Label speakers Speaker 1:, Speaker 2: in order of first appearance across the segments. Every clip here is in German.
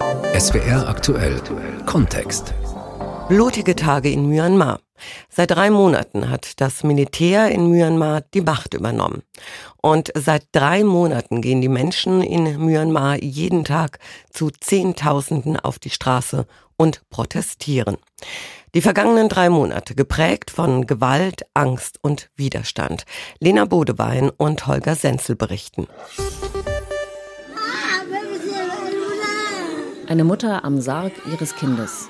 Speaker 1: SWR aktuell Kontext.
Speaker 2: Blutige Tage in Myanmar. Seit drei Monaten hat das Militär in Myanmar die Macht übernommen. Und seit drei Monaten gehen die Menschen in Myanmar jeden Tag zu Zehntausenden auf die Straße und protestieren. Die vergangenen drei Monate geprägt von Gewalt, Angst und Widerstand. Lena Bodewein und Holger Senzel berichten.
Speaker 3: Eine Mutter am Sarg ihres Kindes.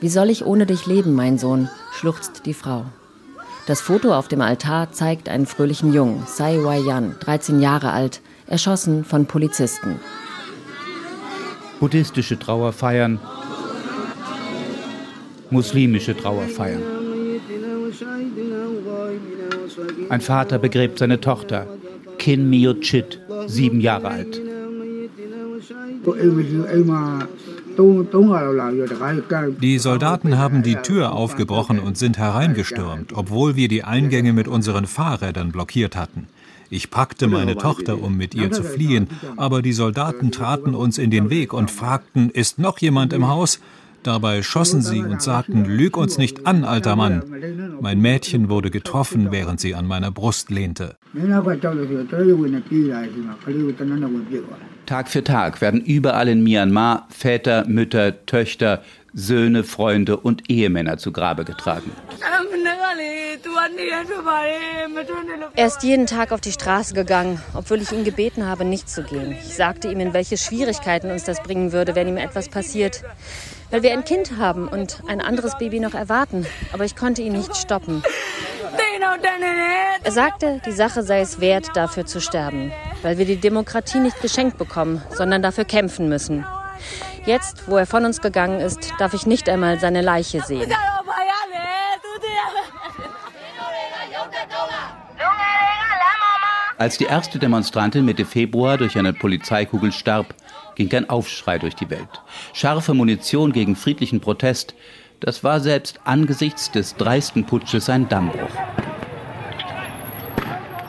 Speaker 3: Wie soll ich ohne dich leben, mein Sohn? schluchzt die Frau. Das Foto auf dem Altar zeigt einen fröhlichen Jungen, Sai Wai Yan, 13 Jahre alt, erschossen von Polizisten.
Speaker 4: Buddhistische Trauerfeiern, muslimische Trauerfeiern. Ein Vater begräbt seine Tochter, Kin Mio Chit, sieben Jahre alt.
Speaker 5: Die Soldaten haben die Tür aufgebrochen und sind hereingestürmt, obwohl wir die Eingänge mit unseren Fahrrädern blockiert hatten. Ich packte meine Tochter, um mit ihr zu fliehen, aber die Soldaten traten uns in den Weg und fragten, ist noch jemand im Haus? Dabei schossen sie und sagten, lüg uns nicht an, alter Mann. Mein Mädchen wurde getroffen, während sie an meiner Brust lehnte.
Speaker 4: Tag für Tag werden überall in Myanmar Väter, Mütter, Töchter, Söhne, Freunde und Ehemänner zu Grabe getragen.
Speaker 3: Er ist jeden Tag auf die Straße gegangen, obwohl ich ihn gebeten habe, nicht zu gehen. Ich sagte ihm, in welche Schwierigkeiten uns das bringen würde, wenn ihm etwas passiert weil wir ein Kind haben und ein anderes Baby noch erwarten. Aber ich konnte ihn nicht stoppen. Er sagte, die Sache sei es wert, dafür zu sterben, weil wir die Demokratie nicht geschenkt bekommen, sondern dafür kämpfen müssen. Jetzt, wo er von uns gegangen ist, darf ich nicht einmal seine Leiche sehen.
Speaker 4: Als die erste Demonstrantin Mitte Februar durch eine Polizeikugel starb, ging ein Aufschrei durch die Welt. Scharfe Munition gegen friedlichen Protest, das war selbst angesichts des dreisten Putsches ein Dammbruch.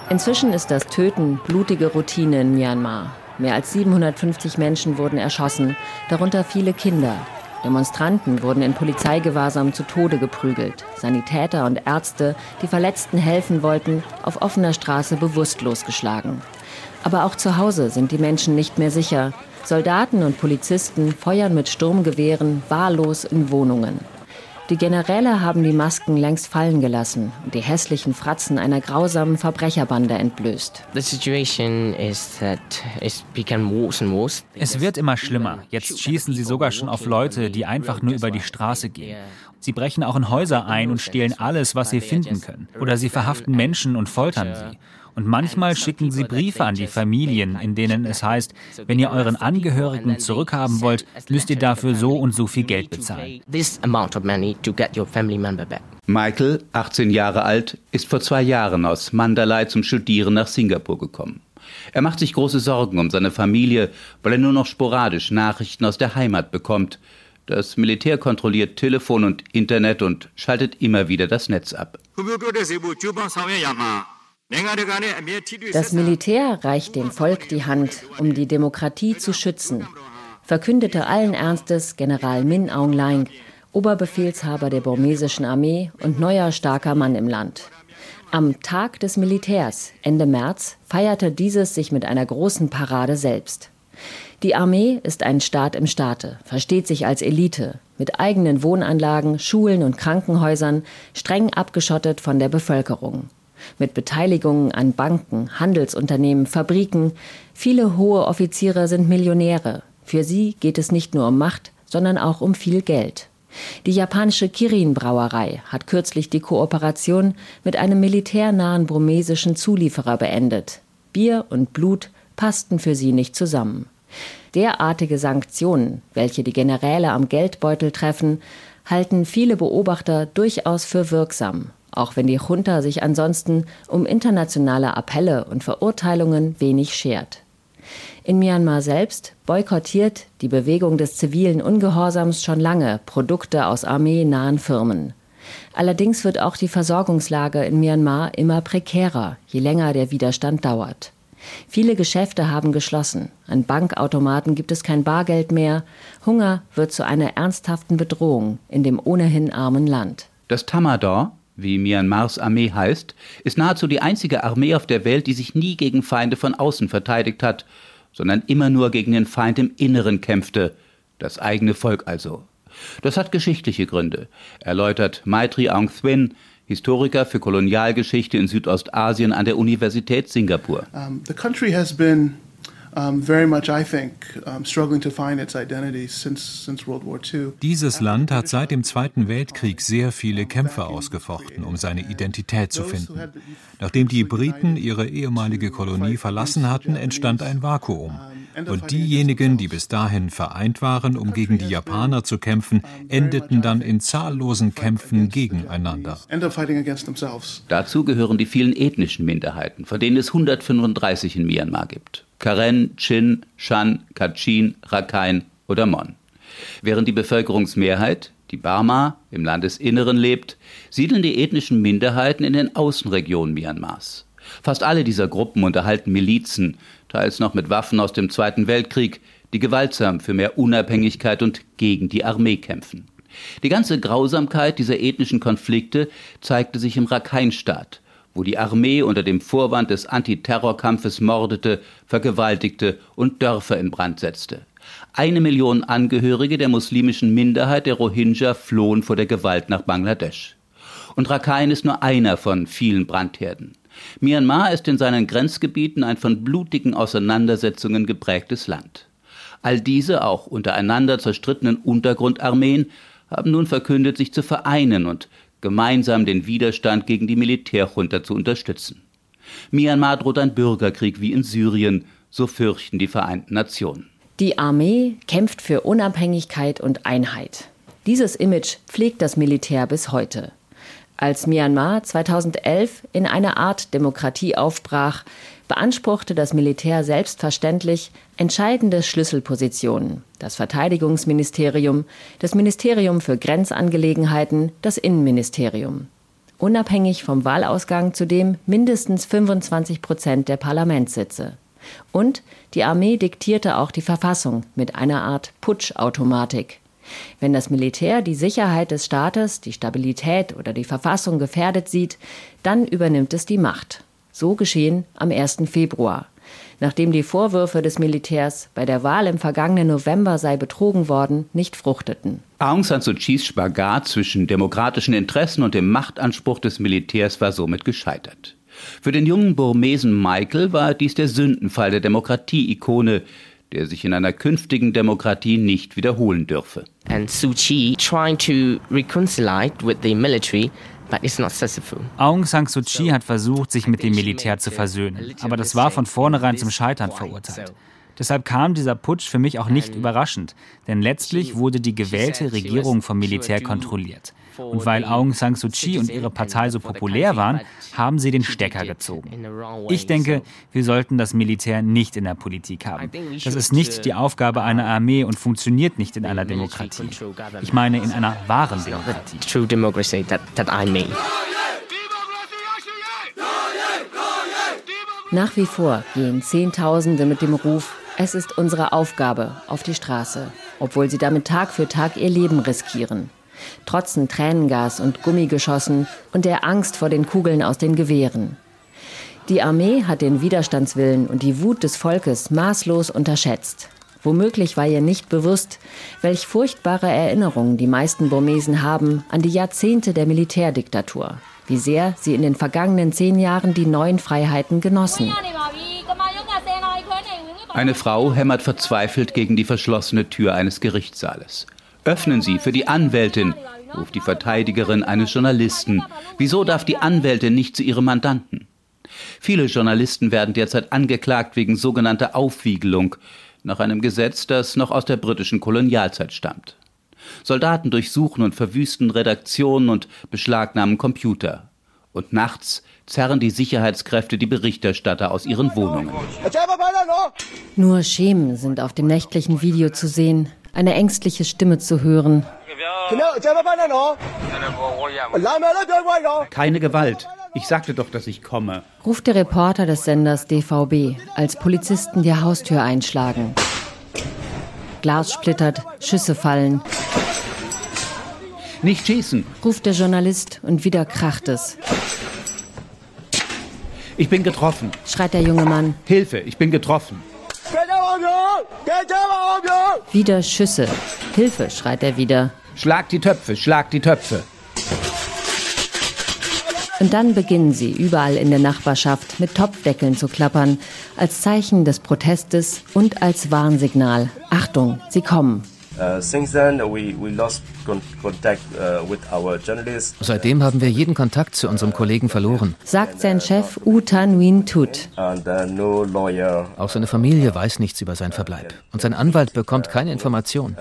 Speaker 3: Inzwischen ist das Töten blutige Routine in Myanmar. Mehr als 750 Menschen wurden erschossen, darunter viele Kinder. Demonstranten wurden in Polizeigewahrsam zu Tode geprügelt. Sanitäter und Ärzte, die Verletzten helfen wollten, auf offener Straße bewusstlos geschlagen. Aber auch zu Hause sind die Menschen nicht mehr sicher. Soldaten und Polizisten feuern mit Sturmgewehren wahllos in Wohnungen. Die Generäle haben die Masken längst fallen gelassen und die hässlichen Fratzen einer grausamen Verbrecherbande entblößt.
Speaker 6: Es
Speaker 7: wird immer schlimmer. Jetzt schießen sie sogar schon auf Leute, die einfach nur über die Straße gehen. Sie brechen auch in Häuser ein und stehlen alles, was sie finden können. Oder sie verhaften Menschen und foltern sie. Und manchmal schicken sie Briefe an die Familien, in denen es heißt, wenn ihr euren Angehörigen zurückhaben wollt, müsst ihr dafür so und so viel Geld bezahlen.
Speaker 4: Michael, 18 Jahre alt, ist vor zwei Jahren aus Mandalay zum Studieren nach Singapur gekommen. Er macht sich große Sorgen um seine Familie, weil er nur noch sporadisch Nachrichten aus der Heimat bekommt. Das Militär kontrolliert Telefon und Internet und schaltet immer wieder das Netz ab.
Speaker 3: Das Militär reicht dem Volk die Hand, um die Demokratie zu schützen, verkündete allen Ernstes General Min Aung Hlaing, Oberbefehlshaber der burmesischen Armee und neuer starker Mann im Land. Am Tag des Militärs, Ende März, feierte dieses sich mit einer großen Parade selbst. Die Armee ist ein Staat im Staate, versteht sich als Elite, mit eigenen Wohnanlagen, Schulen und Krankenhäusern, streng abgeschottet von der Bevölkerung mit Beteiligungen an Banken, Handelsunternehmen, Fabriken. Viele hohe Offiziere sind Millionäre. Für sie geht es nicht nur um Macht, sondern auch um viel Geld. Die japanische Kirin-Brauerei hat kürzlich die Kooperation mit einem militärnahen burmesischen Zulieferer beendet. Bier und Blut passten für sie nicht zusammen. Derartige Sanktionen, welche die Generäle am Geldbeutel treffen, halten viele Beobachter durchaus für wirksam auch wenn die Junta sich ansonsten um internationale Appelle und Verurteilungen wenig schert. In Myanmar selbst boykottiert die Bewegung des zivilen Ungehorsams schon lange Produkte aus armeenahen Firmen. Allerdings wird auch die Versorgungslage in Myanmar immer prekärer, je länger der Widerstand dauert. Viele Geschäfte haben geschlossen. An Bankautomaten gibt es kein Bargeld mehr. Hunger wird zu einer ernsthaften Bedrohung in dem ohnehin armen Land.
Speaker 4: Das Tamador, wie Myanmars Armee heißt, ist nahezu die einzige Armee auf der Welt, die sich nie gegen Feinde von außen verteidigt hat, sondern immer nur gegen den Feind im Inneren kämpfte, das eigene Volk also. Das hat geschichtliche Gründe, erläutert Maitri Aung Thwin, Historiker für Kolonialgeschichte in Südostasien an der Universität Singapur.
Speaker 6: Um, the country has been
Speaker 5: dieses Land hat seit dem Zweiten Weltkrieg sehr viele Kämpfe ausgefochten, um seine Identität zu finden. Nachdem die Briten ihre ehemalige Kolonie verlassen hatten, entstand ein Vakuum. Und diejenigen, die bis dahin vereint waren, um gegen die Japaner zu kämpfen, endeten dann in zahllosen Kämpfen gegeneinander.
Speaker 4: Dazu gehören die vielen ethnischen Minderheiten, von denen es 135 in Myanmar gibt. Karen, Chin, Shan, Kachin, Rakhine oder Mon. Während die Bevölkerungsmehrheit, die Barma, im Landesinneren lebt, siedeln die ethnischen Minderheiten in den Außenregionen Myanmars. Fast alle dieser Gruppen unterhalten Milizen, teils noch mit Waffen aus dem Zweiten Weltkrieg, die gewaltsam für mehr Unabhängigkeit und gegen die Armee kämpfen. Die ganze Grausamkeit dieser ethnischen Konflikte zeigte sich im Rakhine-Staat, wo die Armee unter dem Vorwand des Antiterrorkampfes mordete, vergewaltigte und Dörfer in Brand setzte. Eine Million Angehörige der muslimischen Minderheit der Rohingya flohen vor der Gewalt nach Bangladesch. Und Rakhine ist nur einer von vielen Brandherden. Myanmar ist in seinen Grenzgebieten ein von blutigen Auseinandersetzungen geprägtes Land. All diese auch untereinander zerstrittenen Untergrundarmeen haben nun verkündet, sich zu vereinen und gemeinsam den Widerstand gegen die Militärjunta zu unterstützen. Myanmar droht ein Bürgerkrieg wie in Syrien, so fürchten die Vereinten Nationen.
Speaker 3: Die Armee kämpft für Unabhängigkeit und Einheit. Dieses Image pflegt das Militär bis heute. Als Myanmar 2011 in eine Art Demokratie aufbrach, beanspruchte das Militär selbstverständlich entscheidende Schlüsselpositionen. Das Verteidigungsministerium, das Ministerium für Grenzangelegenheiten, das Innenministerium. Unabhängig vom Wahlausgang zudem mindestens 25 Prozent der Parlamentssitze. Und die Armee diktierte auch die Verfassung mit einer Art Putschautomatik. Wenn das Militär die Sicherheit des Staates, die Stabilität oder die Verfassung gefährdet sieht, dann übernimmt es die Macht. So geschehen am 1. Februar. Nachdem die Vorwürfe des Militärs, bei der Wahl im vergangenen November sei betrogen worden, nicht fruchteten.
Speaker 4: Aung San Suu Kyis Spagat zwischen demokratischen Interessen und dem Machtanspruch des Militärs war somit gescheitert. Für den jungen Burmesen Michael war dies der Sündenfall der Demokratie-Ikone, der sich in einer künftigen Demokratie nicht wiederholen dürfe.
Speaker 8: And Suu Kyi trying to reconcile with the military
Speaker 7: Aung San Suu Kyi hat versucht, sich mit dem Militär zu versöhnen, aber das war von vornherein zum Scheitern verurteilt. Deshalb kam dieser Putsch für mich auch nicht überraschend, denn letztlich wurde die gewählte Regierung vom Militär kontrolliert. Und weil Aung San Suu Kyi und ihre Partei so populär waren, haben sie den Stecker gezogen. Ich denke, wir sollten das Militär nicht in der Politik haben. Das ist nicht die Aufgabe einer Armee und funktioniert nicht in einer Demokratie. Ich meine in einer wahren Demokratie.
Speaker 3: Nach wie vor gehen Zehntausende mit dem Ruf, es ist unsere Aufgabe auf die Straße, obwohl sie damit Tag für Tag ihr Leben riskieren trotzen Tränengas und Gummigeschossen und der Angst vor den Kugeln aus den Gewehren. Die Armee hat den Widerstandswillen und die Wut des Volkes maßlos unterschätzt. Womöglich war ihr nicht bewusst, welch furchtbare Erinnerungen die meisten Burmesen haben an die Jahrzehnte der Militärdiktatur, wie sehr sie in den vergangenen zehn Jahren die neuen Freiheiten genossen.
Speaker 4: Eine Frau hämmert verzweifelt gegen die verschlossene Tür eines Gerichtssaales. Öffnen Sie für die Anwältin, ruft die Verteidigerin eines Journalisten. Wieso darf die Anwältin nicht zu ihrem Mandanten? Viele Journalisten werden derzeit angeklagt wegen sogenannter Aufwiegelung, nach einem Gesetz, das noch aus der britischen Kolonialzeit stammt. Soldaten durchsuchen und verwüsten Redaktionen und beschlagnahmen Computer. Und nachts zerren die Sicherheitskräfte die Berichterstatter aus ihren Wohnungen.
Speaker 3: Nur Schemen sind auf dem nächtlichen Video zu sehen eine ängstliche Stimme zu hören.
Speaker 4: Keine Gewalt. Ich sagte doch, dass ich komme.
Speaker 3: Ruft der Reporter des Senders DVB, als Polizisten die Haustür einschlagen. Glas splittert, Schüsse fallen.
Speaker 4: Nicht schießen,
Speaker 3: ruft der Journalist und wieder kracht es.
Speaker 4: Ich bin getroffen,
Speaker 3: schreit der junge Mann.
Speaker 4: Hilfe, ich bin getroffen.
Speaker 3: Wieder Schüsse. Hilfe, schreit er wieder.
Speaker 4: Schlag die Töpfe, schlag die Töpfe.
Speaker 3: Und dann beginnen sie überall in der Nachbarschaft mit Topfdeckeln zu klappern, als Zeichen des Protestes und als Warnsignal. Achtung, sie kommen. Uh,
Speaker 1: uh, Seitdem haben wir jeden Kontakt zu unserem Kollegen verloren,
Speaker 3: sagt sein Chef Utan Win Tut.
Speaker 1: Uh, Auch seine Familie weiß nichts über seinen Verbleib und sein Anwalt bekommt keine Information.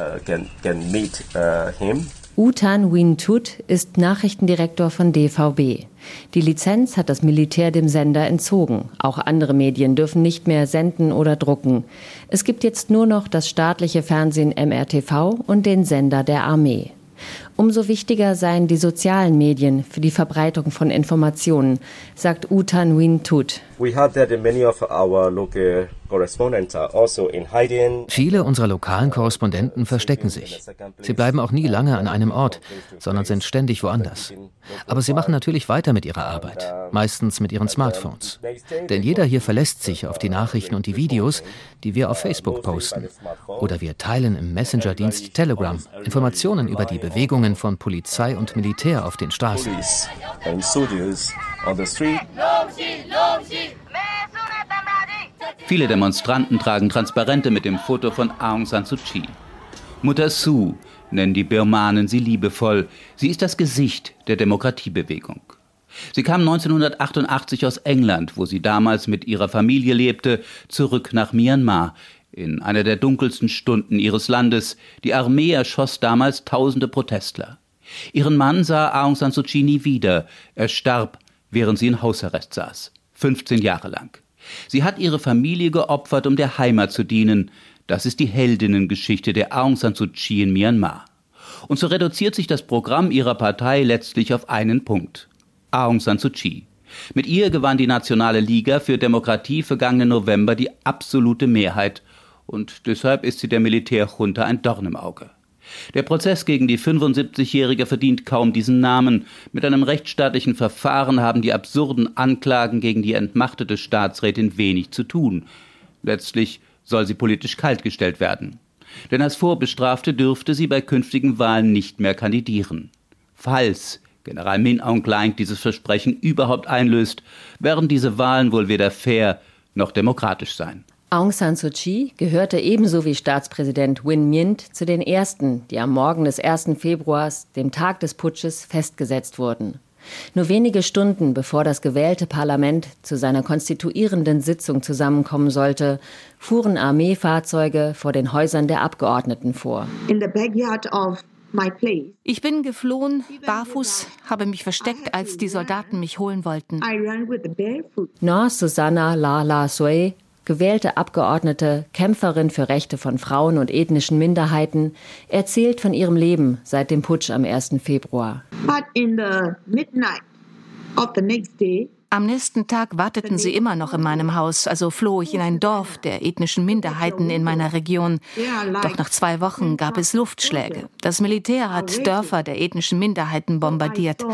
Speaker 3: Utan Win Tut ist Nachrichtendirektor von DVB. Die Lizenz hat das Militär dem Sender entzogen. Auch andere Medien dürfen nicht mehr senden oder drucken. Es gibt jetzt nur noch das staatliche Fernsehen MRTV und den Sender der Armee. Umso wichtiger seien die sozialen Medien für die Verbreitung von Informationen, sagt Utan Win Tut.
Speaker 1: Also Viele unserer lokalen Korrespondenten verstecken sich. Sie bleiben auch nie lange an einem Ort, sondern sind ständig woanders. Aber sie machen natürlich weiter mit ihrer Arbeit, meistens mit ihren Smartphones. Denn jeder hier verlässt sich auf die Nachrichten und die Videos, die wir auf Facebook posten. Oder wir teilen im Messenger-Dienst Telegram Informationen über die Bewegungen von Polizei und Militär auf den Straßen.
Speaker 4: Viele Demonstranten tragen Transparente mit dem Foto von Aung San Suu Kyi. Mutter Su nennen die Birmanen sie liebevoll. Sie ist das Gesicht der Demokratiebewegung. Sie kam 1988 aus England, wo sie damals mit ihrer Familie lebte, zurück nach Myanmar, in einer der dunkelsten Stunden ihres Landes. Die Armee erschoss damals tausende Protestler. Ihren Mann sah Aung San Suu Kyi nie wieder. Er starb, während sie in Hausarrest saß. 15 Jahre lang. Sie hat ihre Familie geopfert, um der Heimat zu dienen. Das ist die Heldinnengeschichte der Aung San Suu Kyi in Myanmar. Und so reduziert sich das Programm ihrer Partei letztlich auf einen Punkt. Aung San Suu Kyi. Mit ihr gewann die Nationale Liga für Demokratie vergangenen November die absolute Mehrheit. Und deshalb ist sie der Militärjunta ein Dorn im Auge. Der Prozess gegen die 75-Jährige verdient kaum diesen Namen. Mit einem rechtsstaatlichen Verfahren haben die absurden Anklagen gegen die entmachtete Staatsrätin wenig zu tun. Letztlich soll sie politisch kaltgestellt werden. Denn als Vorbestrafte dürfte sie bei künftigen Wahlen nicht mehr kandidieren. Falls General Min Aung Hlaing dieses Versprechen überhaupt einlöst, werden diese Wahlen wohl weder fair noch demokratisch sein.
Speaker 3: Aung San Suu Kyi gehörte ebenso wie Staatspräsident Win Myint zu den ersten, die am Morgen des 1. Februars, dem Tag des Putsches, festgesetzt wurden. Nur wenige Stunden bevor das gewählte Parlament zu seiner konstituierenden Sitzung zusammenkommen sollte, fuhren Armeefahrzeuge vor den Häusern der Abgeordneten vor.
Speaker 6: Ich bin geflohen, barfuß, habe mich versteckt, als die Soldaten mich holen wollten.
Speaker 3: Nor Susanna Lala Sue gewählte Abgeordnete, Kämpferin für Rechte von Frauen und ethnischen Minderheiten, erzählt von ihrem Leben seit dem Putsch am 1. Februar. But in the midnight
Speaker 6: of the next day, am nächsten Tag warteten sie immer noch in meinem Haus, also floh ich in ein Dorf der ethnischen Minderheiten in meiner Region. Doch nach zwei Wochen gab es Luftschläge. Das Militär hat Dörfer der ethnischen Minderheiten bombardiert.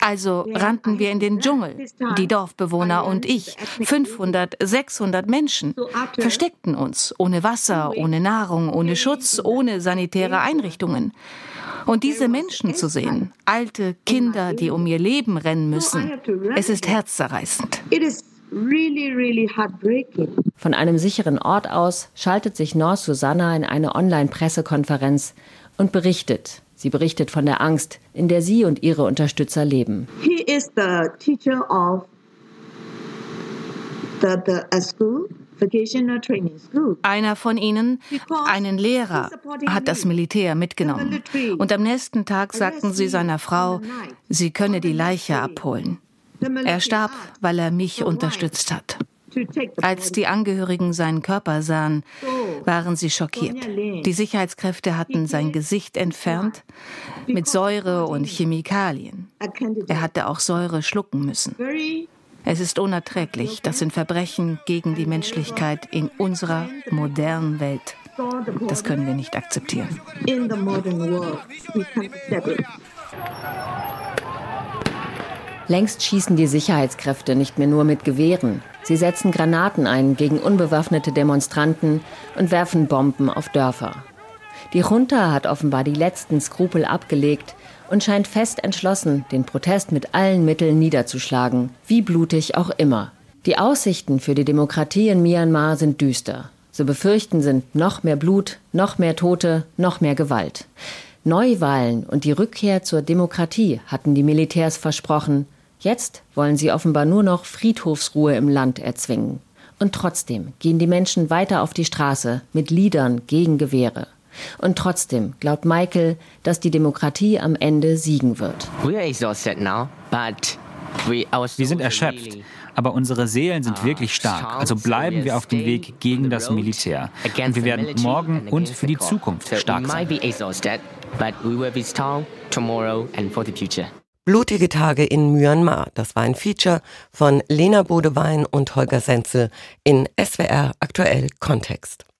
Speaker 6: Also rannten wir in den Dschungel. Die Dorfbewohner und ich, 500, 600 Menschen, versteckten uns, ohne Wasser, ohne Nahrung, ohne Schutz, ohne sanitäre Einrichtungen. Und diese Menschen zu sehen, alte Kinder, die um ihr Leben rennen müssen, es ist herzzerreißend.
Speaker 3: Von einem sicheren Ort aus schaltet sich Nor Susanna in eine Online-Pressekonferenz und berichtet. Sie berichtet von der Angst, in der sie und ihre Unterstützer leben. He is the teacher of
Speaker 6: the, the, a school einer von ihnen, einen Lehrer, hat das Militär mitgenommen. Und am nächsten Tag sagten sie seiner Frau, sie könne die Leiche abholen. Er starb, weil er mich unterstützt hat. Als die Angehörigen seinen Körper sahen, waren sie schockiert. Die Sicherheitskräfte hatten sein Gesicht entfernt mit Säure und Chemikalien. Er hatte auch Säure schlucken müssen. Es ist unerträglich. Das sind Verbrechen gegen die Menschlichkeit in unserer modernen Welt. Das können wir nicht akzeptieren.
Speaker 3: Längst schießen die Sicherheitskräfte nicht mehr nur mit Gewehren. Sie setzen Granaten ein gegen unbewaffnete Demonstranten und werfen Bomben auf Dörfer. Die Junta hat offenbar die letzten Skrupel abgelegt und scheint fest entschlossen, den Protest mit allen Mitteln niederzuschlagen, wie blutig auch immer. Die Aussichten für die Demokratie in Myanmar sind düster. Zu befürchten sind noch mehr Blut, noch mehr Tote, noch mehr Gewalt. Neuwahlen und die Rückkehr zur Demokratie hatten die Militärs versprochen. Jetzt wollen sie offenbar nur noch Friedhofsruhe im Land erzwingen. Und trotzdem gehen die Menschen weiter auf die Straße mit Liedern gegen Gewehre. Und trotzdem glaubt Michael, dass die Demokratie am Ende siegen wird.
Speaker 7: Wir sind erschöpft, aber unsere Seelen sind wirklich stark. Also bleiben wir auf dem Weg gegen das Militär. Und wir werden morgen und für die Zukunft stark sein.
Speaker 2: Blutige Tage in Myanmar. Das war ein Feature von Lena Bodewein und Holger Senzel in SWR Aktuell Kontext.